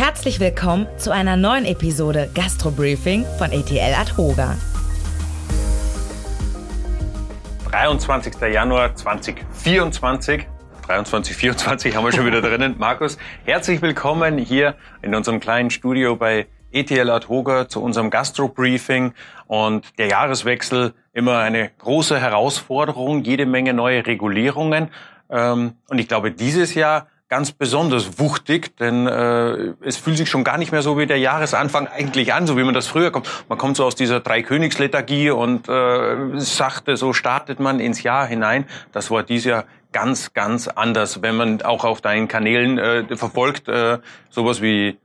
Herzlich willkommen zu einer neuen Episode Gastro Briefing von ETL Adhoga. 23. Januar 2024. 23, 24 haben wir schon wieder drinnen. Markus, herzlich willkommen hier in unserem kleinen Studio bei ETL Adhoga zu unserem Gastro Briefing. Und der Jahreswechsel immer eine große Herausforderung, jede Menge neue Regulierungen. Ähm, und ich glaube, dieses Jahr ganz besonders wuchtig, denn äh, es fühlt sich schon gar nicht mehr so wie der Jahresanfang eigentlich an, so wie man das früher kommt. Man kommt so aus dieser Dreikönigslethargie und äh, sachte, so startet man ins Jahr hinein. Das war dieses Jahr ganz, ganz anders. Wenn man auch auf deinen Kanälen äh, verfolgt, äh, sowas wie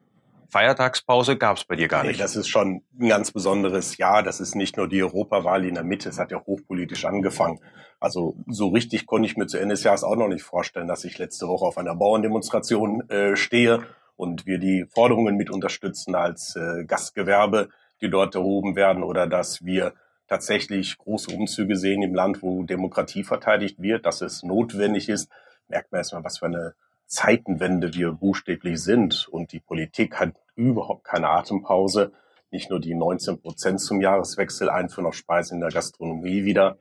Feiertagspause gab es bei dir gar nicht. Nee, das ist schon ein ganz besonderes Jahr. Das ist nicht nur die Europawahl in der Mitte, es hat ja hochpolitisch angefangen. Also so richtig konnte ich mir zu Ende des Jahres auch noch nicht vorstellen, dass ich letzte Woche auf einer Bauerndemonstration äh, stehe und wir die Forderungen mit unterstützen als äh, Gastgewerbe, die dort erhoben werden, oder dass wir tatsächlich große Umzüge sehen im Land, wo Demokratie verteidigt wird, dass es notwendig ist, merkt man erstmal, was für eine Zeitenwende wir buchstäblich sind. Und die Politik hat überhaupt keine Atempause. Nicht nur die 19 Prozent zum Jahreswechsel einführen auf Speisen in der Gastronomie wieder.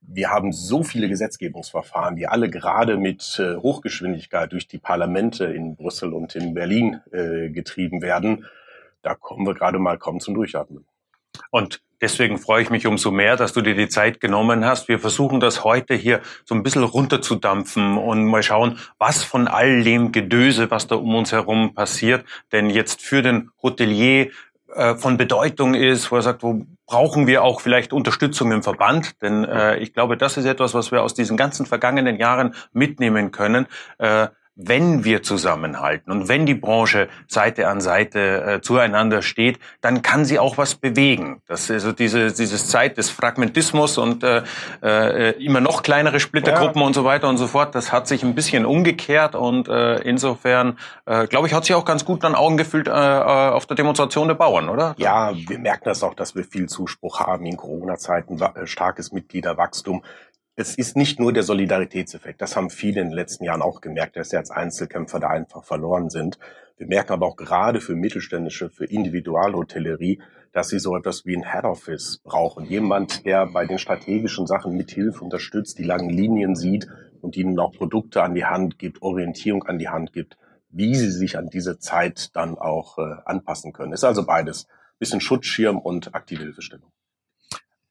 Wir haben so viele Gesetzgebungsverfahren, die alle gerade mit äh, Hochgeschwindigkeit durch die Parlamente in Brüssel und in Berlin äh, getrieben werden. Da kommen wir gerade mal kaum zum Durchatmen. Und deswegen freue ich mich umso mehr, dass du dir die Zeit genommen hast. Wir versuchen das heute hier so ein bisschen runterzudampfen und mal schauen, was von all dem Gedöse, was da um uns herum passiert, denn jetzt für den Hotelier äh, von Bedeutung ist, wo er sagt, wo brauchen wir auch vielleicht Unterstützung im Verband? Denn äh, ich glaube, das ist etwas, was wir aus diesen ganzen vergangenen Jahren mitnehmen können. Äh, wenn wir zusammenhalten und wenn die Branche Seite an Seite äh, zueinander steht, dann kann sie auch was bewegen. Das ist also diese dieses Zeit des Fragmentismus und äh, äh, immer noch kleinere Splittergruppen ja. und so weiter und so fort. Das hat sich ein bisschen umgekehrt und äh, insofern äh, glaube ich hat sich auch ganz gut dann Augen gefüllt äh, äh, auf der Demonstration der Bauern, oder? Ja, wir merken das auch, dass wir viel Zuspruch haben in Corona-Zeiten, äh, starkes Mitgliederwachstum es ist nicht nur der Solidaritätseffekt. Das haben viele in den letzten Jahren auch gemerkt, dass sie als Einzelkämpfer da einfach verloren sind. Wir merken aber auch gerade für mittelständische, für Individualhotellerie, dass sie so etwas wie ein Head Office brauchen. Jemand, der bei den strategischen Sachen mithilfe unterstützt, die langen Linien sieht und ihnen auch Produkte an die Hand gibt, Orientierung an die Hand gibt, wie sie sich an diese Zeit dann auch äh, anpassen können. Ist also beides. Bisschen Schutzschirm und aktive Hilfestellung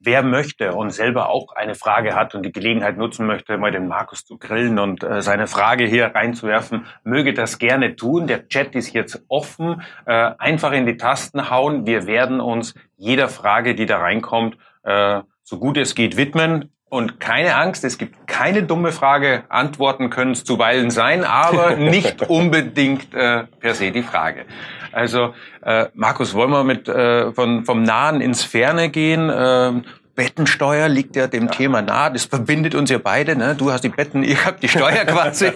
wer möchte und selber auch eine Frage hat und die Gelegenheit nutzen möchte, mal den Markus zu grillen und äh, seine Frage hier reinzuwerfen, möge das gerne tun. Der Chat ist jetzt offen. Äh, einfach in die Tasten hauen. Wir werden uns jeder Frage, die da reinkommt, äh, so gut es geht widmen. Und keine Angst, es gibt keine dumme Frage. Antworten können es zuweilen sein, aber nicht unbedingt äh, per se die Frage. Also äh, Markus, wollen wir mit äh, von, vom Nahen ins Ferne gehen? Äh, Bettensteuer liegt ja dem ja. Thema nahe. Das verbindet uns ja beide. Ne? Du hast die Betten, ich habe die Steuer quasi.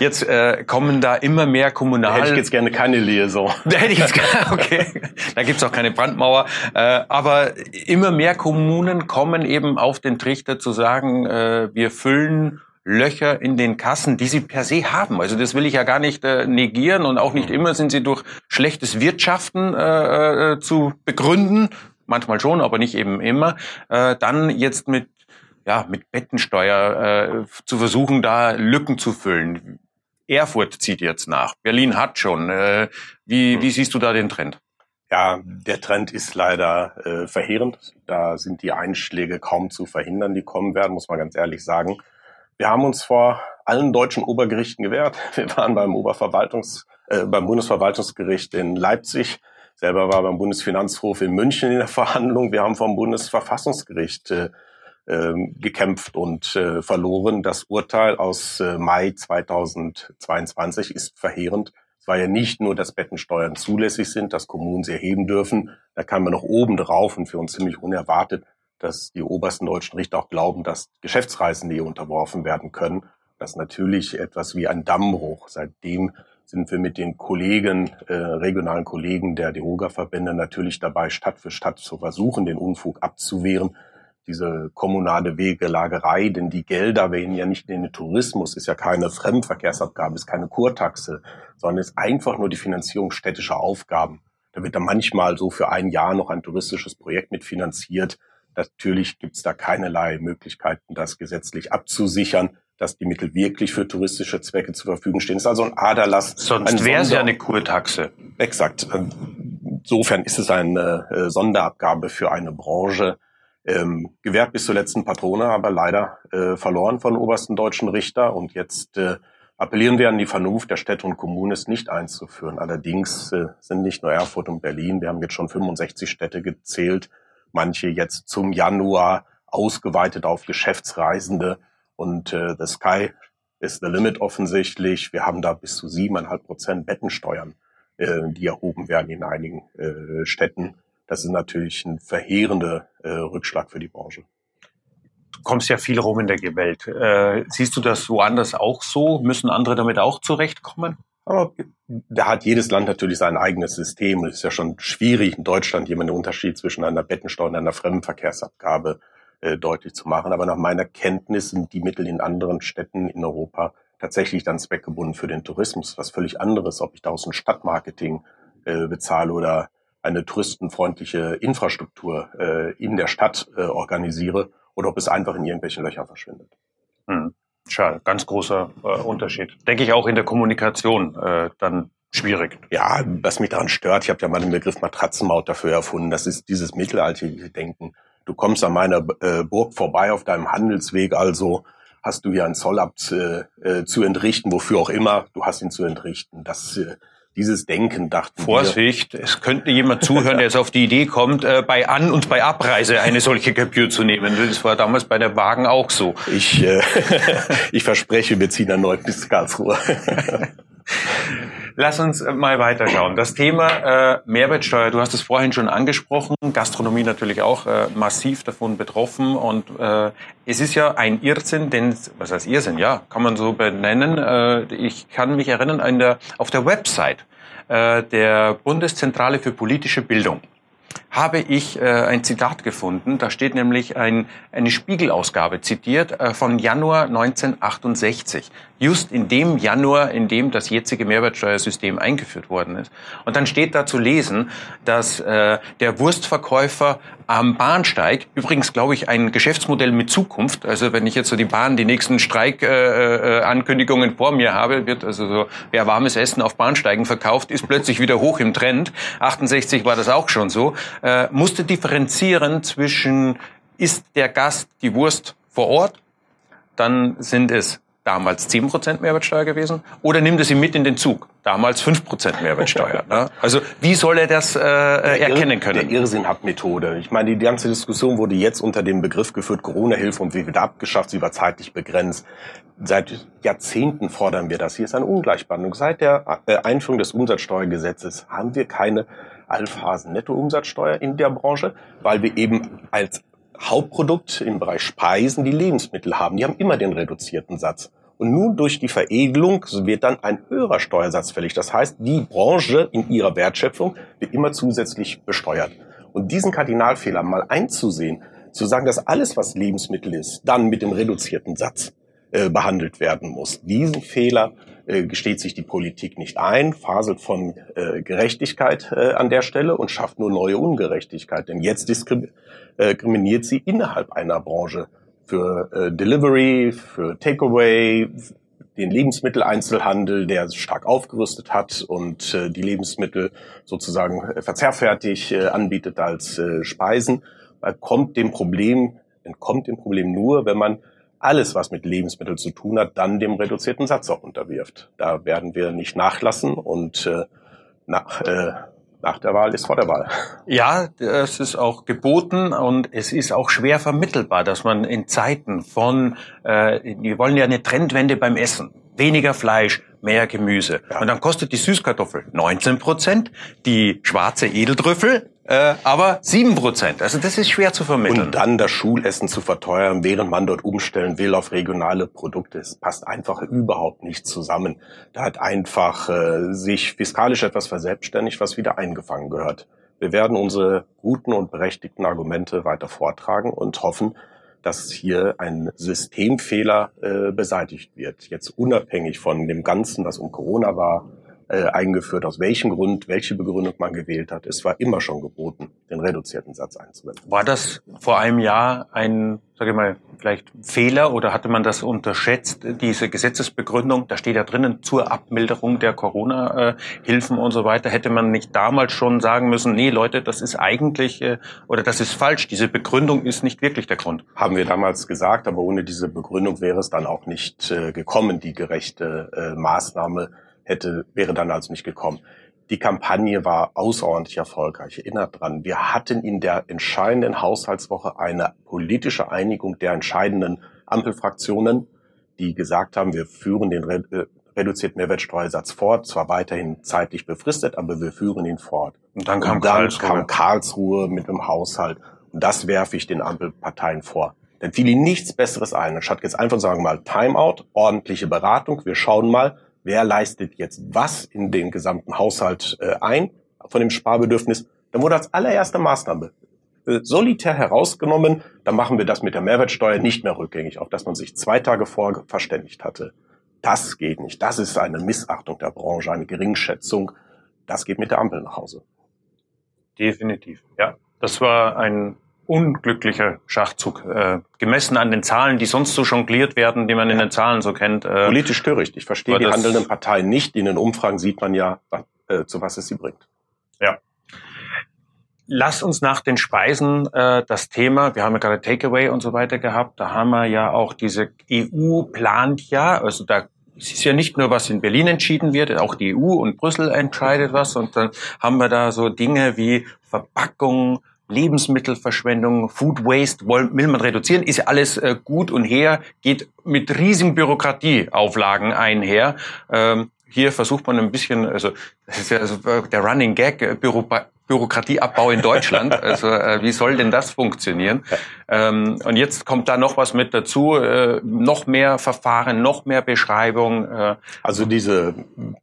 Jetzt äh, kommen da immer mehr kommunal. Da hätte ich jetzt gerne keine Liaison. Da hätte ich jetzt gerne, okay. Da gibt's auch keine Brandmauer. Äh, aber immer mehr Kommunen kommen eben auf den Trichter zu sagen, äh, wir füllen Löcher in den Kassen, die sie per se haben. Also das will ich ja gar nicht äh, negieren und auch nicht mhm. immer sind sie durch schlechtes Wirtschaften äh, äh, zu begründen. Manchmal schon, aber nicht eben immer. Äh, dann jetzt mit ja mit Bettensteuer äh, zu versuchen, da Lücken zu füllen. Erfurt zieht jetzt nach. Berlin hat schon. Äh, wie, mhm. wie siehst du da den Trend? Ja, der Trend ist leider äh, verheerend. Da sind die Einschläge kaum zu verhindern, die kommen werden, muss man ganz ehrlich sagen. Wir haben uns vor allen deutschen Obergerichten gewehrt. Wir waren beim Oberverwaltungs, äh, beim Bundesverwaltungsgericht in Leipzig. Selber war beim Bundesfinanzhof in München in der Verhandlung. Wir haben vom Bundesverfassungsgericht äh, äh, gekämpft und äh, verloren. Das Urteil aus äh, Mai 2022 ist verheerend. Es war ja nicht nur, dass Bettensteuern zulässig sind, dass Kommunen sie erheben dürfen. Da kam man noch oben drauf und für uns ziemlich unerwartet dass die obersten deutschen Richter auch glauben, dass Geschäftsreisende hier unterworfen werden können. Das ist natürlich etwas wie ein Dammbruch. Seitdem sind wir mit den Kollegen, äh, regionalen Kollegen der DEOGA-Verbände natürlich dabei, Stadt für Stadt zu versuchen, den Unfug abzuwehren. diese kommunale Wegelagerei, denn die Gelder werden ja nicht in den Tourismus, ist ja keine Fremdenverkehrsabgabe, ist keine Kurtaxe, sondern ist einfach nur die Finanzierung städtischer Aufgaben. Da wird dann manchmal so für ein Jahr noch ein touristisches Projekt mitfinanziert. Natürlich gibt es da keinerlei Möglichkeiten, das gesetzlich abzusichern, dass die Mittel wirklich für touristische Zwecke zur Verfügung stehen. Das ist also ein Aderlass. Sonst wäre es ja eine Kurtaxe. Exakt. Insofern ist es eine äh, Sonderabgabe für eine Branche, ähm, gewährt bis zur letzten Patrone, aber leider äh, verloren von obersten deutschen Richter. Und jetzt äh, appellieren wir an die Vernunft der Städte und Kommunen, es nicht einzuführen. Allerdings äh, sind nicht nur Erfurt und Berlin, wir haben jetzt schon 65 Städte gezählt, manche jetzt zum Januar ausgeweitet auf Geschäftsreisende. Und äh, the sky is the limit offensichtlich. Wir haben da bis zu siebeneinhalb Prozent Bettensteuern, äh, die erhoben werden in einigen äh, Städten. Das ist natürlich ein verheerender äh, Rückschlag für die Branche. Du kommst ja viel rum in der Welt. Äh, siehst du das woanders auch so? Müssen andere damit auch zurechtkommen? Aber da hat jedes Land natürlich sein eigenes System. Es ist ja schon schwierig, in Deutschland jemanden Unterschied zwischen einer Bettensteuer und einer Fremdenverkehrsabgabe äh, deutlich zu machen. Aber nach meiner Kenntnis sind die Mittel in anderen Städten in Europa tatsächlich dann zweckgebunden für den Tourismus. Was völlig anderes, ob ich daraus ein Stadtmarketing äh, bezahle oder eine touristenfreundliche Infrastruktur äh, in der Stadt äh, organisiere oder ob es einfach in irgendwelchen Löchern verschwindet. Hm. Schade, ganz großer äh, Unterschied. Denke ich auch in der Kommunikation äh, dann schwierig. Ja, was mich daran stört, ich habe ja mal den Begriff Matratzenmaut dafür erfunden. Das ist dieses mittelalterliche Denken. Du kommst an meiner äh, Burg vorbei auf deinem Handelsweg, also hast du hier einen Zollabt äh, äh, zu entrichten, wofür auch immer, du hast ihn zu entrichten. Das äh, dieses Denken dachten Vorsicht, wir. es könnte jemand zuhören, der jetzt auf die Idee kommt, äh, bei An- und bei Abreise eine solche Gebühr zu nehmen. Das war damals bei der Wagen auch so. Ich, äh, ich verspreche, wir ziehen erneut bis Karlsruhe. Lass uns mal weiterschauen. Das Thema äh, Mehrwertsteuer, du hast es vorhin schon angesprochen, Gastronomie natürlich auch äh, massiv davon betroffen und äh, es ist ja ein Irrsinn, denn was heißt Irrsinn? Ja, kann man so benennen. Äh, ich kann mich erinnern an der, auf der Website äh, der Bundeszentrale für politische Bildung habe ich äh, ein Zitat gefunden. Da steht nämlich ein, eine Spiegelausgabe zitiert äh, von Januar 1968. Just in dem Januar, in dem das jetzige Mehrwertsteuersystem eingeführt worden ist. Und dann steht da zu lesen, dass äh, der Wurstverkäufer am Bahnsteig, übrigens glaube ich ein Geschäftsmodell mit Zukunft, also wenn ich jetzt so die Bahn die nächsten Streikankündigungen äh, äh, vor mir habe, wird also so, wer warmes Essen auf Bahnsteigen verkauft, ist plötzlich wieder hoch im Trend. 68 war das auch schon so äh, musste differenzieren zwischen, ist der Gast die Wurst vor Ort, dann sind es damals 10% Mehrwertsteuer gewesen, oder nimmt es ihn mit in den Zug, damals 5% Mehrwertsteuer. ne? Also wie soll er das äh, erkennen können? Der Irrsinn hat Methode. Ich meine, die ganze Diskussion wurde jetzt unter dem Begriff geführt, Corona-Hilfe und wie wird abgeschafft, sie war zeitlich begrenzt. Seit Jahrzehnten fordern wir das. Hier ist eine Ungleichbehandlung. Seit der äh, Einführung des Umsatzsteuergesetzes haben wir keine Allphasen Nettoumsatzsteuer in der Branche, weil wir eben als Hauptprodukt im Bereich Speisen die Lebensmittel haben. Die haben immer den reduzierten Satz. Und nun durch die Veredelung wird dann ein höherer Steuersatz fällig. Das heißt, die Branche in ihrer Wertschöpfung wird immer zusätzlich besteuert. Und diesen Kardinalfehler mal einzusehen, zu sagen, dass alles, was Lebensmittel ist, dann mit dem reduzierten Satz äh, behandelt werden muss. Diesen Fehler äh, gesteht sich die Politik nicht ein, faselt von äh, Gerechtigkeit äh, an der Stelle und schafft nur neue Ungerechtigkeit. Denn jetzt diskriminiert sie innerhalb einer Branche für äh, Delivery, für Takeaway, den Lebensmitteleinzelhandel, der stark aufgerüstet hat und äh, die Lebensmittel sozusagen äh, verzehrfertig äh, anbietet als äh, Speisen, kommt dem Problem, entkommt dem Problem nur, wenn man alles, was mit Lebensmitteln zu tun hat, dann dem reduzierten Satz auch unterwirft. Da werden wir nicht nachlassen und äh, nach, äh, nach der Wahl ist vor der Wahl. Ja, es ist auch geboten und es ist auch schwer vermittelbar, dass man in Zeiten von, äh, wir wollen ja eine Trendwende beim Essen, weniger Fleisch, mehr Gemüse. Ja. Und dann kostet die Süßkartoffel 19 Prozent, die schwarze Edeltrüffel äh, aber sieben Prozent. Also das ist schwer zu vermitteln. Und dann das Schulessen zu verteuern, während man dort umstellen will auf regionale Produkte. Es passt einfach überhaupt nicht zusammen. Da hat einfach äh, sich fiskalisch etwas verselbstständigt, was wieder eingefangen gehört. Wir werden unsere guten und berechtigten Argumente weiter vortragen und hoffen, dass hier ein Systemfehler äh, beseitigt wird. Jetzt unabhängig von dem Ganzen, was um Corona war, äh, eingeführt, aus welchem Grund, welche Begründung man gewählt hat. Es war immer schon geboten, den reduzierten Satz einzuwenden. War das vor einem Jahr ein, sage ich mal, vielleicht Fehler oder hatte man das unterschätzt, diese Gesetzesbegründung? Da steht ja drinnen zur Abmilderung der Corona-Hilfen und so weiter. Hätte man nicht damals schon sagen müssen, nee Leute, das ist eigentlich äh, oder das ist falsch. Diese Begründung ist nicht wirklich der Grund. Haben wir damals gesagt, aber ohne diese Begründung wäre es dann auch nicht äh, gekommen, die gerechte äh, Maßnahme hätte, wäre dann also nicht gekommen. Die Kampagne war außerordentlich erfolgreich. Erinnert dran, wir hatten in der entscheidenden Haushaltswoche eine politische Einigung der entscheidenden Ampelfraktionen, die gesagt haben, wir führen den äh, reduzierten Mehrwertsteuersatz fort, zwar weiterhin zeitlich befristet, aber wir führen ihn fort. Und dann kam, Und dann Karlsruhe. kam Karlsruhe mit dem Haushalt. Und das werfe ich den Ampelparteien vor. Dann fiel ihnen nichts Besseres ein. Anstatt jetzt einfach sagen mal Timeout, ordentliche Beratung, wir schauen mal, wer leistet jetzt was in den gesamten Haushalt äh, ein von dem Sparbedürfnis, dann wurde als allererste Maßnahme äh, solitär herausgenommen, dann machen wir das mit der Mehrwertsteuer nicht mehr rückgängig, auf das man sich zwei Tage vor verständigt hatte. Das geht nicht. Das ist eine Missachtung der Branche, eine Geringschätzung. Das geht mit der Ampel nach Hause. Definitiv, ja. Das war ein unglücklicher Schachzug, äh, gemessen an den Zahlen, die sonst so jongliert werden, die man in den Zahlen so kennt. Äh, Politisch töricht. Ich verstehe die handelnden Parteien nicht. In den Umfragen sieht man ja, äh, zu was es sie bringt. Ja. Lass uns nach den Speisen äh, das Thema, wir haben ja gerade Takeaway und so weiter gehabt, da haben wir ja auch diese EU plant ja, also da es ist ja nicht nur, was in Berlin entschieden wird, auch die EU und Brüssel entscheidet was und dann haben wir da so Dinge wie Verpackung, Lebensmittelverschwendung, Food Waste will man reduzieren, ist alles äh, gut und her, geht mit riesigen Bürokratieauflagen einher. Ähm, hier versucht man ein bisschen, also das ist ja also der Running Gag, äh, Büro, Bürokratieabbau in Deutschland. Also äh, wie soll denn das funktionieren? Ähm, und jetzt kommt da noch was mit dazu, äh, noch mehr Verfahren, noch mehr Beschreibung. Äh. Also diese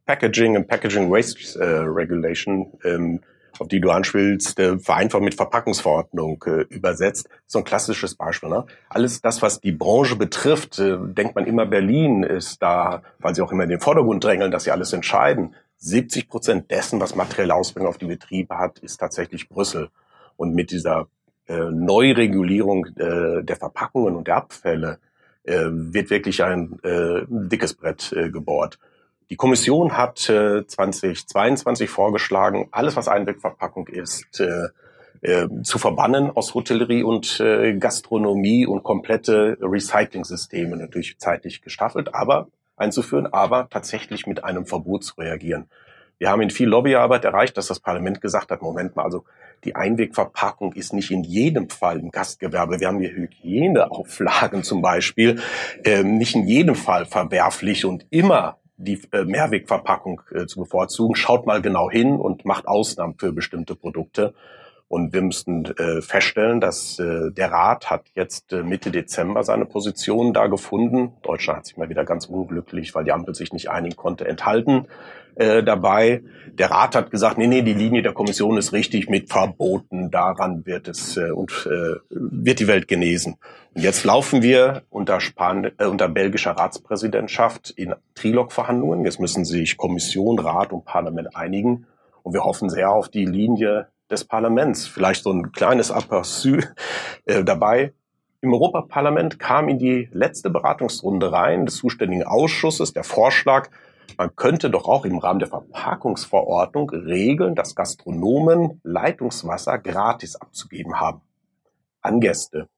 Packaging und Packaging Waste äh, Regulation ähm, auf die du anspielst, äh, vereinfacht mit Verpackungsverordnung äh, übersetzt. So ein klassisches Beispiel. Ne? Alles das, was die Branche betrifft, äh, denkt man immer, Berlin ist da, weil sie auch immer in den Vordergrund drängeln, dass sie alles entscheiden. 70 Prozent dessen, was materielle Auswirkungen auf die Betriebe hat, ist tatsächlich Brüssel. Und mit dieser äh, Neuregulierung äh, der Verpackungen und der Abfälle äh, wird wirklich ein äh, dickes Brett äh, gebohrt. Die Kommission hat äh, 2022 vorgeschlagen, alles was Einwegverpackung ist, äh, äh, zu verbannen aus Hotellerie und äh, Gastronomie und komplette Recycling-Systeme, natürlich zeitlich gestaffelt, aber einzuführen, aber tatsächlich mit einem Verbot zu reagieren. Wir haben in viel Lobbyarbeit erreicht, dass das Parlament gesagt hat, Moment mal, also die Einwegverpackung ist nicht in jedem Fall im Gastgewerbe. Wir haben hier Hygieneauflagen zum Beispiel, ähm, nicht in jedem Fall verwerflich und immer die äh, Mehrwegverpackung äh, zu bevorzugen. Schaut mal genau hin und macht Ausnahmen für bestimmte Produkte. Und wir müssten äh, feststellen, dass äh, der Rat hat jetzt äh, Mitte Dezember seine Position da gefunden. Deutschland hat sich mal wieder ganz unglücklich, weil die Ampel sich nicht einigen konnte, enthalten äh, dabei. Der Rat hat gesagt, nee, nee, die Linie der Kommission ist richtig mit Verboten. Daran wird es äh, und äh, wird die Welt genesen. Und jetzt laufen wir unter, Span äh, unter belgischer Ratspräsidentschaft in Trilog-Verhandlungen. Jetzt müssen sich Kommission, Rat und Parlament einigen. Und wir hoffen sehr auf die Linie des Parlaments. Vielleicht so ein kleines Aperçu äh, dabei. Im Europaparlament kam in die letzte Beratungsrunde rein des zuständigen Ausschusses der Vorschlag, man könnte doch auch im Rahmen der Verpackungsverordnung regeln, dass Gastronomen Leitungswasser gratis abzugeben haben an Gäste.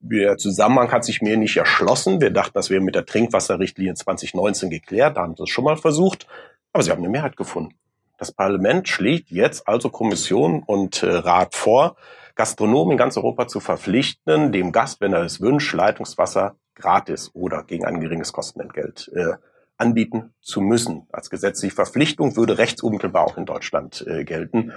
Der Zusammenhang hat sich mir nicht erschlossen. Wir dachten, das wäre mit der Trinkwasserrichtlinie 2019 geklärt. Da haben sie es schon mal versucht. Aber sie haben eine Mehrheit gefunden. Das Parlament schlägt jetzt also Kommission und äh, Rat vor, Gastronomen in ganz Europa zu verpflichten, dem Gast, wenn er es wünscht, Leitungswasser gratis oder gegen ein geringes Kostenentgelt äh, anbieten zu müssen. Als gesetzliche Verpflichtung würde rechtsunmittelbar auch in Deutschland äh, gelten.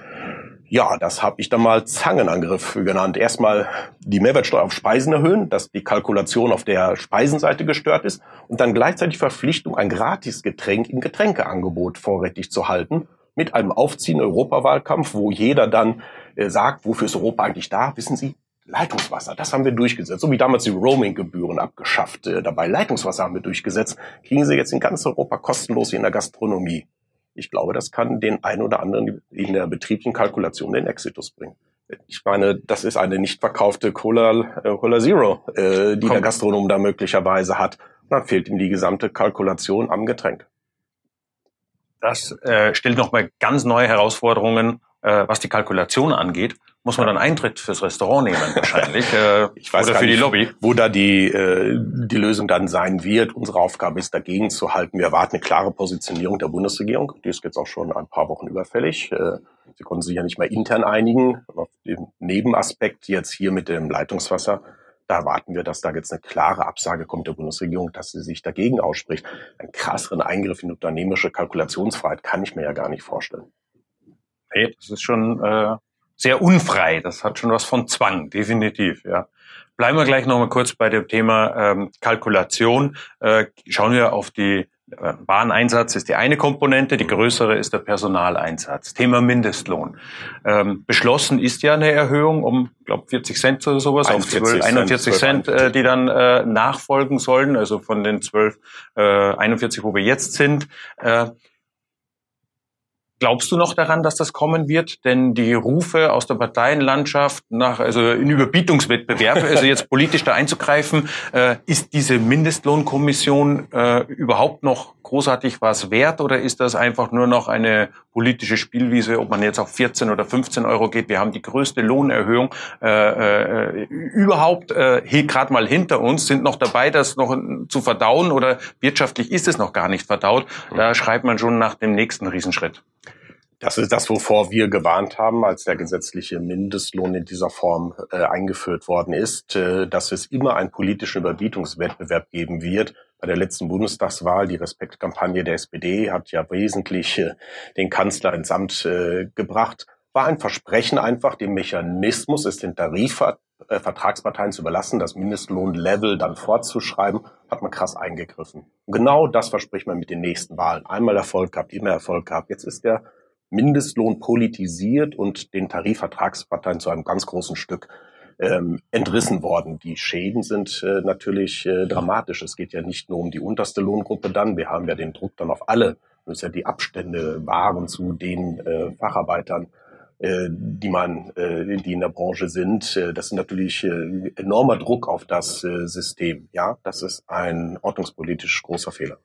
Ja, das habe ich dann mal Zangenangriff genannt. Erstmal die Mehrwertsteuer auf Speisen erhöhen, dass die Kalkulation auf der Speisenseite gestört ist und dann gleichzeitig Verpflichtung, ein Gratisgetränk im Getränkeangebot vorrätig zu halten mit einem aufziehenden Europawahlkampf, wo jeder dann äh, sagt, wofür ist Europa eigentlich da? Wissen Sie, Leitungswasser, das haben wir durchgesetzt. So wie damals die Roaming-Gebühren abgeschafft. Äh, dabei Leitungswasser haben wir durchgesetzt. Kriegen Sie jetzt in ganz Europa kostenlos in der Gastronomie. Ich glaube, das kann den einen oder anderen in der betrieblichen Kalkulation den Exitus bringen. Ich meine, das ist eine nicht verkaufte Cola, äh, Cola Zero, äh, die Komm. der Gastronom da möglicherweise hat. Und dann fehlt ihm die gesamte Kalkulation am Getränk. Das äh, stellt nochmal ganz neue Herausforderungen, äh, was die Kalkulation angeht. Muss man dann Eintritt fürs Restaurant nehmen wahrscheinlich äh, ich weiß oder für nicht, die Lobby? Wo da die, äh, die Lösung dann sein wird. Unsere Aufgabe ist dagegen zu halten. Wir erwarten eine klare Positionierung der Bundesregierung. Die ist jetzt auch schon ein paar Wochen überfällig. Äh, sie konnten sich ja nicht mehr intern einigen. Auf den Nebenaspekt jetzt hier mit dem Leitungswasser da erwarten wir, dass da jetzt eine klare Absage kommt der Bundesregierung, dass sie sich dagegen ausspricht. Einen krasseren Eingriff in unternehmerische Kalkulationsfreiheit kann ich mir ja gar nicht vorstellen. Hey, das ist schon äh, sehr unfrei. Das hat schon was von Zwang, definitiv. Ja. Bleiben wir gleich noch mal kurz bei dem Thema ähm, Kalkulation. Äh, schauen wir auf die äh, Wareneinsatz ist die eine Komponente, die größere ist der Personaleinsatz. Thema Mindestlohn. Ähm, beschlossen ist ja eine Erhöhung um, glaube 40 Cent oder sowas, auf 12, 41 Cent, äh, die dann äh, nachfolgen sollen, also von den 12, äh, 41, wo wir jetzt sind. Äh, Glaubst du noch daran, dass das kommen wird? Denn die Rufe aus der Parteienlandschaft nach, also in Überbietungswettbewerb, also jetzt politisch da einzugreifen, äh, ist diese Mindestlohnkommission äh, überhaupt noch großartig was wert oder ist das einfach nur noch eine politische Spielwiese, ob man jetzt auf 14 oder 15 Euro geht? Wir haben die größte Lohnerhöhung äh, äh, überhaupt äh, gerade mal hinter uns, sind noch dabei, das noch zu verdauen oder wirtschaftlich ist es noch gar nicht verdaut. Da schreibt man schon nach dem nächsten Riesenschritt. Das ist das, wovor wir gewarnt haben, als der gesetzliche Mindestlohn in dieser Form äh, eingeführt worden ist, äh, dass es immer einen politischen Überbietungswettbewerb geben wird. Bei der letzten Bundestagswahl, die Respektkampagne der SPD hat ja wesentlich äh, den Kanzler ins Amt äh, gebracht. War ein Versprechen einfach, den Mechanismus, es den Tarifvertragsparteien äh, zu überlassen, das Mindestlohnlevel dann fortzuschreiben, hat man krass eingegriffen. Und genau das verspricht man mit den nächsten Wahlen. Einmal Erfolg gehabt, immer Erfolg gehabt. Jetzt ist der Mindestlohn politisiert und den Tarifvertragsparteien zu einem ganz großen Stück ähm, entrissen worden. Die Schäden sind äh, natürlich äh, dramatisch. Es geht ja nicht nur um die unterste Lohngruppe dann. Wir haben ja den Druck dann auf alle. Das ja die Abstände waren zu den äh, Facharbeitern, äh, die man, äh, die in der Branche sind. Äh, das ist natürlich äh, enormer Druck auf das äh, System. Ja, das ist ein ordnungspolitisch großer Fehler.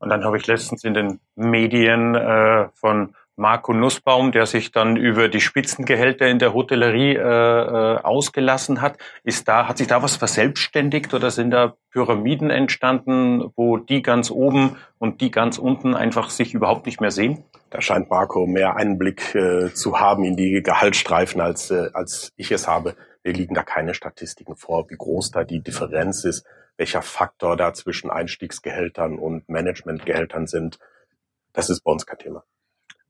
Und dann habe ich letztens in den Medien äh, von Marco Nussbaum, der sich dann über die Spitzengehälter in der Hotellerie äh, äh, ausgelassen hat. Ist da, hat sich da was verselbstständigt oder sind da Pyramiden entstanden, wo die ganz oben und die ganz unten einfach sich überhaupt nicht mehr sehen? Da scheint Marco mehr Einblick äh, zu haben in die Gehaltsstreifen, als, äh, als ich es habe. Wir liegen da keine Statistiken vor, wie groß da die Differenz ist, welcher Faktor da zwischen Einstiegsgehältern und Managementgehältern sind. Das ist bei uns kein Thema.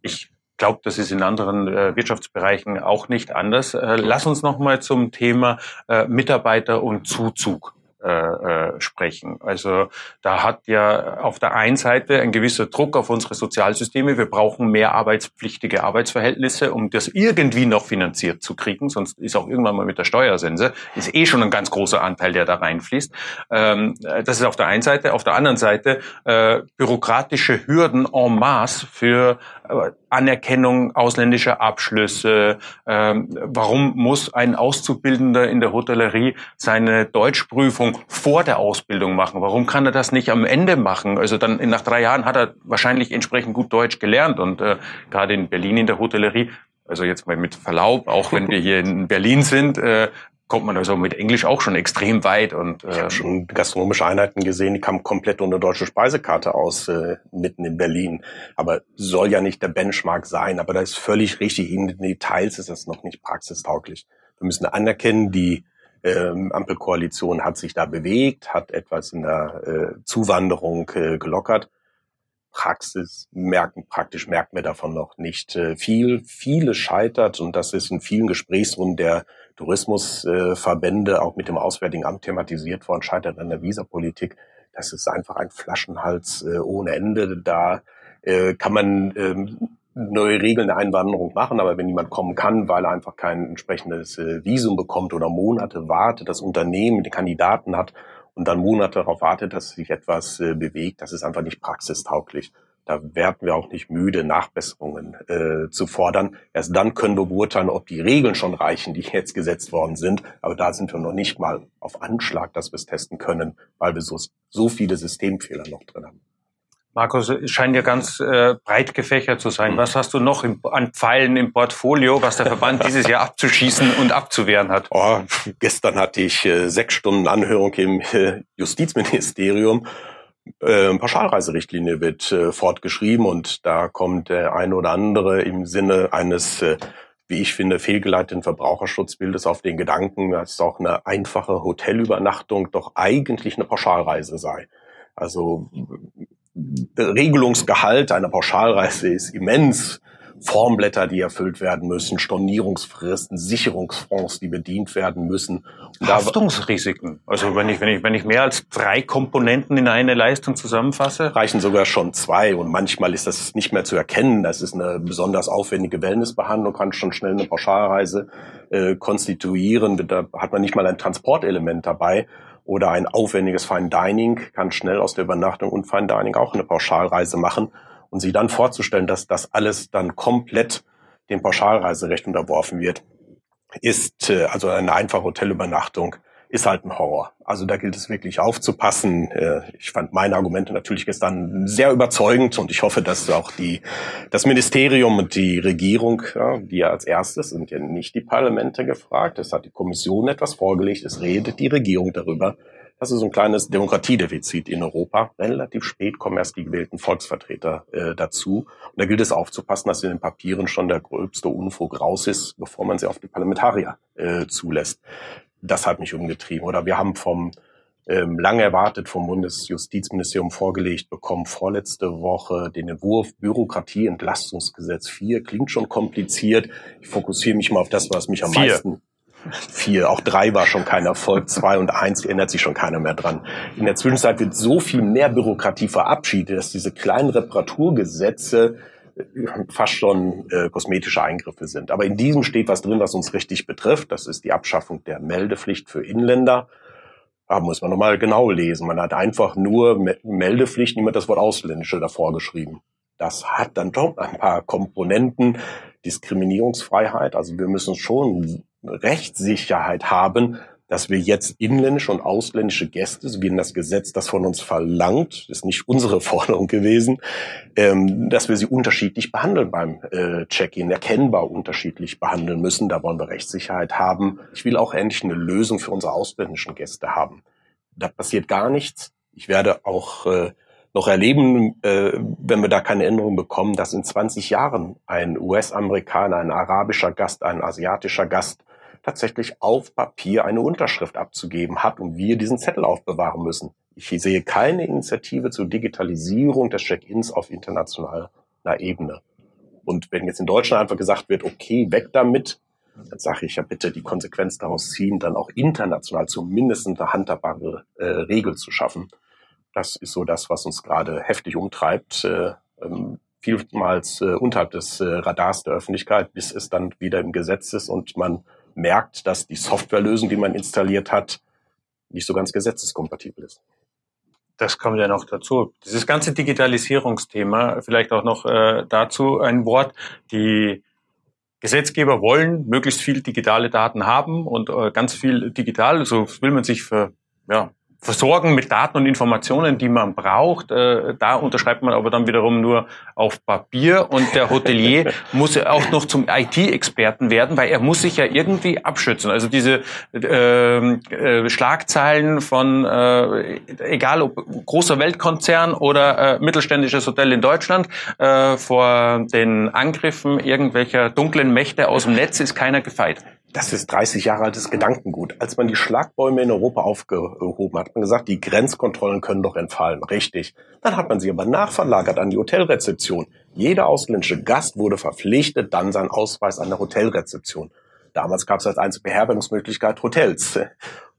Ich glaube, das ist in anderen äh, Wirtschaftsbereichen auch nicht anders. Äh, lass uns noch mal zum Thema äh, Mitarbeiter und Zuzug äh, äh, sprechen. Also da hat ja auf der einen Seite ein gewisser Druck auf unsere Sozialsysteme. Wir brauchen mehr arbeitspflichtige Arbeitsverhältnisse, um das irgendwie noch finanziert zu kriegen. Sonst ist auch irgendwann mal mit der Steuersense ist eh schon ein ganz großer Anteil, der da reinfließt. Ähm, das ist auf der einen Seite. Auf der anderen Seite äh, bürokratische Hürden en masse für äh, Anerkennung ausländischer Abschlüsse. Ähm, warum muss ein Auszubildender in der Hotellerie seine Deutschprüfung vor der Ausbildung machen? Warum kann er das nicht am Ende machen? Also dann nach drei Jahren hat er wahrscheinlich entsprechend gut Deutsch gelernt und äh, gerade in Berlin in der Hotellerie also jetzt mal mit Verlaub, auch wenn wir hier in Berlin sind, äh, kommt man also mit Englisch auch schon extrem weit. Und, äh, ich habe schon gastronomische Einheiten gesehen, die kamen komplett ohne deutsche Speisekarte aus, äh, mitten in Berlin. Aber soll ja nicht der Benchmark sein. Aber da ist völlig richtig. In den Details ist das noch nicht praxistauglich. Wir müssen anerkennen, die ähm, Ampelkoalition hat sich da bewegt, hat etwas in der äh, Zuwanderung äh, gelockert. Praxis merken, praktisch merken wir davon noch nicht äh, viel. Viele scheitert und das ist in vielen Gesprächsrunden der Tourismusverbände äh, auch mit dem Auswärtigen Amt thematisiert worden, scheitert an der Visapolitik. Das ist einfach ein Flaschenhals äh, ohne Ende. Da äh, kann man ähm, neue Regeln der Einwanderung machen, aber wenn jemand kommen kann, weil er einfach kein entsprechendes äh, Visum bekommt oder Monate wartet, das Unternehmen den Kandidaten hat und dann Monate darauf wartet, dass sich etwas äh, bewegt, das ist einfach nicht praxistauglich. Da werden wir auch nicht müde, Nachbesserungen äh, zu fordern. Erst dann können wir beurteilen, ob die Regeln schon reichen, die jetzt gesetzt worden sind. Aber da sind wir noch nicht mal auf Anschlag, dass wir es testen können, weil wir so, so viele Systemfehler noch drin haben. Markus, es scheint ja ganz äh, breit gefächert zu sein. Was hast du noch im, an Pfeilen im Portfolio, was der Verband dieses Jahr abzuschießen und abzuwehren hat? Oh, gestern hatte ich äh, sechs Stunden Anhörung im äh, Justizministerium. Äh, Pauschalreiserichtlinie wird äh, fortgeschrieben und da kommt der eine oder andere im Sinne eines äh, wie ich finde, fehlgeleiteten Verbraucherschutzbildes auf den Gedanken, dass auch eine einfache Hotelübernachtung doch eigentlich eine Pauschalreise sei. Also Regelungsgehalt einer Pauschalreise ist immens. Formblätter, die erfüllt werden müssen, Stornierungsfristen, Sicherungsfonds, die bedient werden müssen. Und Haftungsrisiken. Also wenn ich, wenn ich, wenn ich mehr als drei Komponenten in eine Leistung zusammenfasse? Reichen sogar schon zwei und manchmal ist das nicht mehr zu erkennen. Das ist eine besonders aufwendige Wellnessbehandlung, kann schon schnell eine Pauschalreise äh, konstituieren. Da hat man nicht mal ein Transportelement dabei oder ein aufwendiges Fine Dining kann schnell aus der Übernachtung und Fine Dining auch eine Pauschalreise machen und sie dann vorzustellen, dass das alles dann komplett dem Pauschalreiserecht unterworfen wird, ist äh, also eine einfache Hotelübernachtung ist halt ein Horror. Also da gilt es wirklich aufzupassen. Äh, ich fand meine Argumente natürlich gestern sehr überzeugend und ich hoffe, dass auch die, das Ministerium und die Regierung, ja, die ja als erstes sind ja nicht die Parlamente gefragt. Es hat die Kommission etwas vorgelegt. Es redet die Regierung darüber. Das ist so ein kleines Demokratiedefizit in Europa. Relativ spät kommen erst die gewählten Volksvertreter äh, dazu. Und da gilt es aufzupassen, dass in den Papieren schon der gröbste Unfug raus ist, bevor man sie auf die Parlamentarier äh, zulässt das hat mich umgetrieben. Oder wir haben vom ähm, lange erwartet vom Bundesjustizministerium vorgelegt bekommen, vorletzte Woche den Entwurf Bürokratieentlastungsgesetz 4. Klingt schon kompliziert. Ich fokussiere mich mal auf das, was mich am vier. meisten Vier, auch drei war schon kein Erfolg, zwei und eins erinnert sich schon keiner mehr dran. In der Zwischenzeit wird so viel mehr Bürokratie verabschiedet, dass diese kleinen Reparaturgesetze fast schon äh, kosmetische Eingriffe sind. Aber in diesem steht was drin, was uns richtig betrifft. Das ist die Abschaffung der Meldepflicht für Inländer. Da muss man nochmal genau lesen. Man hat einfach nur Meldepflicht, niemand das Wort Ausländische davor geschrieben. Das hat dann doch ein paar Komponenten. Diskriminierungsfreiheit. Also wir müssen schon Rechtssicherheit haben, dass wir jetzt inländische und ausländische Gäste, so wie in das Gesetz das von uns verlangt, ist nicht unsere Forderung gewesen, ähm, dass wir sie unterschiedlich behandeln beim äh, Check-in, erkennbar unterschiedlich behandeln müssen. Da wollen wir Rechtssicherheit haben. Ich will auch endlich eine Lösung für unsere ausländischen Gäste haben. Da passiert gar nichts. Ich werde auch äh, noch erleben, äh, wenn wir da keine Änderung bekommen, dass in 20 Jahren ein US-Amerikaner, ein arabischer Gast, ein asiatischer Gast tatsächlich auf Papier eine Unterschrift abzugeben hat und wir diesen Zettel aufbewahren müssen. Ich sehe keine Initiative zur Digitalisierung des Check-ins auf internationaler Ebene. Und wenn jetzt in Deutschland einfach gesagt wird, okay, weg damit, dann sage ich ja bitte die Konsequenz daraus ziehen, dann auch international zumindest eine handhabbare äh, Regel zu schaffen. Das ist so das, was uns gerade heftig umtreibt. Äh, ähm, vielmals äh, unterhalb des äh, Radars der Öffentlichkeit, bis es dann wieder im Gesetz ist und man merkt, dass die Softwarelösung, die man installiert hat, nicht so ganz gesetzeskompatibel ist. Das kommt ja noch dazu. Dieses ganze Digitalisierungsthema, vielleicht auch noch äh, dazu ein Wort. Die Gesetzgeber wollen möglichst viel digitale Daten haben und äh, ganz viel digital. So will man sich für ja, versorgen mit Daten und Informationen, die man braucht. Äh, da unterschreibt man aber dann wiederum nur auf Papier und der Hotelier muss auch noch zum IT-Experten werden, weil er muss sich ja irgendwie abschützen. Also diese ähm, äh, Schlagzeilen von, äh, egal ob großer Weltkonzern oder äh, mittelständisches Hotel in Deutschland, äh, vor den Angriffen irgendwelcher dunklen Mächte aus dem Netz ist keiner gefeit. Das ist 30 Jahre altes Gedankengut. Als man die Schlagbäume in Europa aufgehoben hat, hat man gesagt, die Grenzkontrollen können doch entfallen. Richtig. Dann hat man sie aber nachverlagert an die Hotelrezeption. Jeder ausländische Gast wurde verpflichtet, dann seinen Ausweis an der Hotelrezeption. Damals gab es als einzige Beherbergungsmöglichkeit Hotels.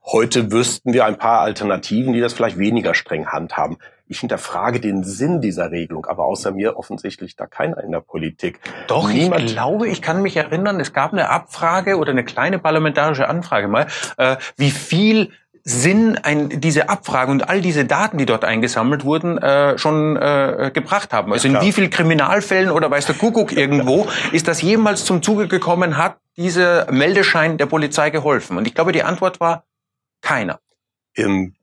Heute wüssten wir ein paar Alternativen, die das vielleicht weniger streng handhaben. Ich hinterfrage den Sinn dieser Regelung, aber außer mir offensichtlich da keiner in der Politik. Doch, Niemand ich glaube, ich kann mich erinnern, es gab eine Abfrage oder eine kleine parlamentarische Anfrage mal, äh, wie viel Sinn ein, diese Abfrage und all diese Daten, die dort eingesammelt wurden, äh, schon äh, gebracht haben. Also in wie vielen Kriminalfällen oder weiß der Kuckuck irgendwo ist das jemals zum Zuge gekommen, hat dieser Meldeschein der Polizei geholfen? Und ich glaube, die Antwort war keiner.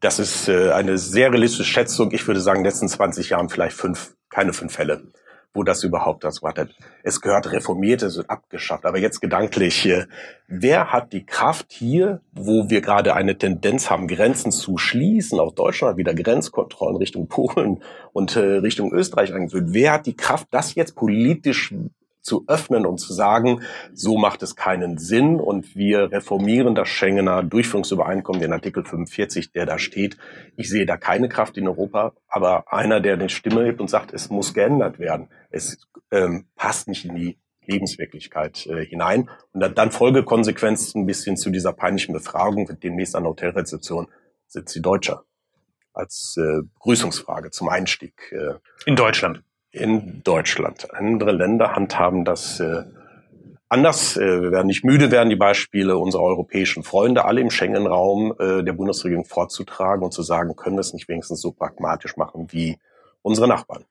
Das ist äh, eine sehr realistische Schätzung. Ich würde sagen, in den letzten 20 Jahren vielleicht fünf, keine fünf Fälle wo das überhaupt das war. Es gehört reformiert, es wird abgeschafft. Aber jetzt gedanklich, wer hat die Kraft hier, wo wir gerade eine Tendenz haben, Grenzen zu schließen, auch Deutschland wieder Grenzkontrollen Richtung Polen und äh, Richtung Österreich eingeführt. Wer hat die Kraft, das jetzt politisch zu öffnen und zu sagen, so macht es keinen Sinn und wir reformieren das Schengener Durchführungsübereinkommen, den Artikel 45, der da steht. Ich sehe da keine Kraft in Europa, aber einer, der eine Stimme hebt und sagt, es muss geändert werden. Es ähm, passt nicht in die Lebenswirklichkeit äh, hinein. Und dann, Folgekonsequenzen ein bisschen zu dieser peinlichen Befragung, wird demnächst an der Hotelrezeption sind Sie Deutscher. Als äh, Begrüßungsfrage zum Einstieg. Äh, in Deutschland in Deutschland. Andere Länder handhaben das äh, anders. Äh, wir werden nicht müde werden, die Beispiele unserer europäischen Freunde alle im Schengen-Raum äh, der Bundesregierung vorzutragen und zu sagen, können wir es nicht wenigstens so pragmatisch machen wie unsere Nachbarn.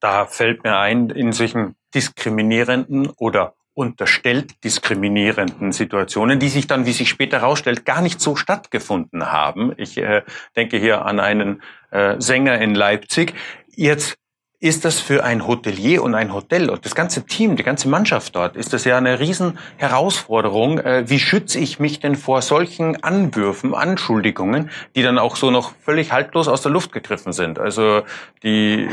Da fällt mir ein, in solchen diskriminierenden oder unterstellt diskriminierenden Situationen, die sich dann, wie sich später herausstellt, gar nicht so stattgefunden haben. Ich äh, denke hier an einen äh, Sänger in Leipzig. Jetzt ist das für ein Hotelier und ein Hotel und das ganze Team, die ganze Mannschaft dort, ist das ja eine riesen Herausforderung. Äh, wie schütze ich mich denn vor solchen Anwürfen, Anschuldigungen, die dann auch so noch völlig haltlos aus der Luft gegriffen sind? Also die,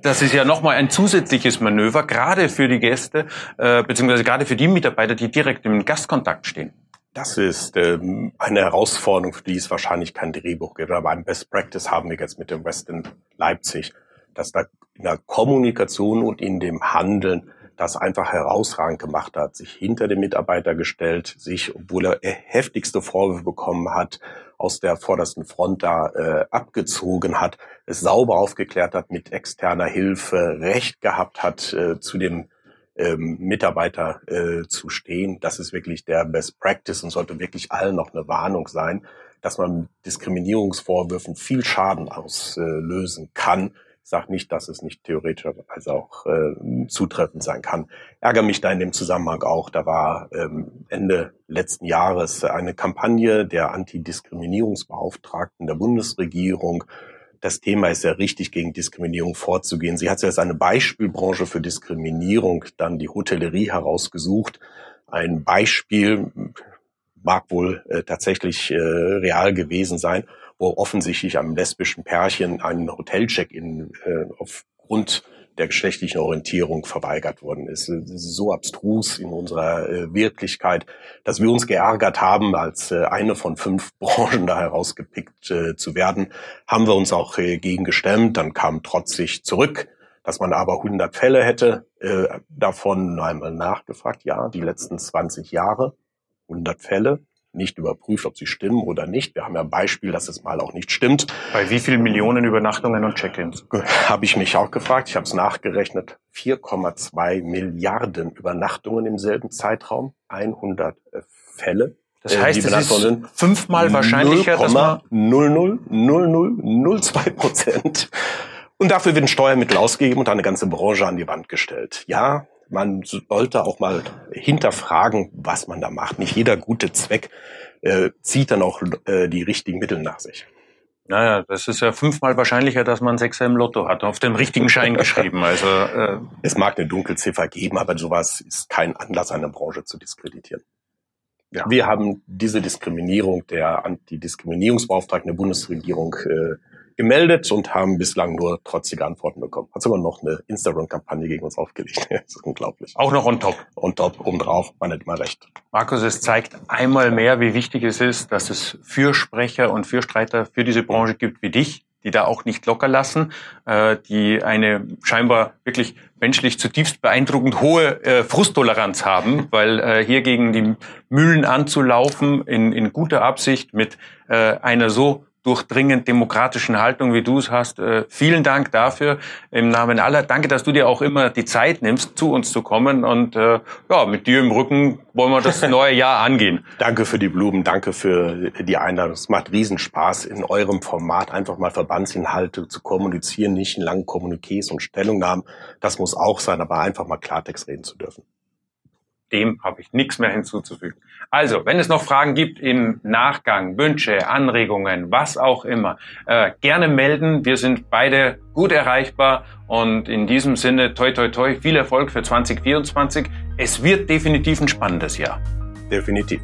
das ist ja nochmal ein zusätzliches Manöver, gerade für die Gäste, äh, beziehungsweise gerade für die Mitarbeiter, die direkt im Gastkontakt stehen. Das ist ähm, eine Herausforderung, für die es wahrscheinlich kein Drehbuch gibt. Aber ein Best Practice haben wir jetzt mit dem Westin Leipzig dass da in der Kommunikation und in dem Handeln das einfach herausragend gemacht hat, sich hinter den Mitarbeiter gestellt, sich, obwohl er heftigste Vorwürfe bekommen hat, aus der vordersten Front da äh, abgezogen hat, es sauber aufgeklärt hat, mit externer Hilfe Recht gehabt hat, äh, zu dem ähm, Mitarbeiter äh, zu stehen. Das ist wirklich der Best Practice und sollte wirklich allen noch eine Warnung sein, dass man Diskriminierungsvorwürfen viel Schaden auslösen kann sage nicht, dass es nicht theoretischerweise auch äh, zutreffend sein kann. Ärgere mich da in dem Zusammenhang auch. Da war ähm, Ende letzten Jahres eine Kampagne der Antidiskriminierungsbeauftragten der Bundesregierung. Das Thema ist ja richtig, gegen Diskriminierung vorzugehen. Sie hat sich als eine Beispielbranche für Diskriminierung dann die Hotellerie herausgesucht. Ein Beispiel mag wohl äh, tatsächlich äh, real gewesen sein wo offensichtlich einem lesbischen Pärchen ein Hotelcheck-in äh, aufgrund der geschlechtlichen Orientierung verweigert worden ist. Das ist so abstrus in unserer äh, Wirklichkeit, dass wir uns geärgert haben, als äh, eine von fünf Branchen da herausgepickt äh, zu werden, haben wir uns auch äh, gegen gestemmt. Dann kam trotzig zurück, dass man aber 100 Fälle hätte. Äh, davon einmal nachgefragt, ja, die letzten 20 Jahre, 100 Fälle nicht überprüft, ob sie stimmen oder nicht. Wir haben ja ein Beispiel, dass es mal auch nicht stimmt. Bei wie vielen Millionen Übernachtungen und Check-ins? Habe ich mich auch gefragt. Ich habe es nachgerechnet. 4,2 Milliarden Übernachtungen im selben Zeitraum. 100 äh, Fälle. Das äh, heißt, es ist fünfmal wahrscheinlicher, 0, dass man 000002 Prozent. Und dafür werden Steuermittel ausgegeben und eine ganze Branche an die Wand gestellt. Ja, man sollte auch mal hinterfragen, was man da macht. Nicht jeder gute Zweck äh, zieht dann auch äh, die richtigen Mittel nach sich. Naja, das ist ja fünfmal wahrscheinlicher, dass man Sechser im Lotto hat, auf dem richtigen Schein geschrieben. Also äh es mag eine Dunkelziffer geben, aber sowas ist kein Anlass, eine Branche zu diskreditieren. Ja. Wir haben diese Diskriminierung der Antidiskriminierungsbeauftragten der Bundesregierung äh, gemeldet und haben bislang nur trotzige Antworten bekommen. Hat sogar noch eine Instagram-Kampagne gegen uns aufgelegt. das ist unglaublich. Auch noch on top. On top, obendrauf, man hat immer recht. Markus, es zeigt einmal mehr, wie wichtig es ist, dass es Fürsprecher und Fürstreiter für diese Branche gibt wie dich, die da auch nicht locker lassen, äh, die eine scheinbar wirklich menschlich zutiefst beeindruckend hohe äh, Frusttoleranz haben, weil äh, hier gegen die Mühlen anzulaufen in, in guter Absicht mit einer so durchdringend demokratischen Haltung, wie du es hast. Äh, vielen Dank dafür im Namen aller. Danke, dass du dir auch immer die Zeit nimmst, zu uns zu kommen. Und äh, ja, mit dir im Rücken wollen wir das neue Jahr angehen. Danke für die Blumen, danke für die Einladung. Es macht Riesenspaß, in eurem Format einfach mal Verbandsinhalte zu kommunizieren, nicht in langen Kommuniqués und Stellungnahmen. Das muss auch sein, aber einfach mal Klartext reden zu dürfen dem habe ich nichts mehr hinzuzufügen. Also, wenn es noch Fragen gibt im Nachgang, Wünsche, Anregungen, was auch immer, äh, gerne melden. Wir sind beide gut erreichbar und in diesem Sinne, toi, toi, toi, viel Erfolg für 2024. Es wird definitiv ein spannendes Jahr. Definitiv.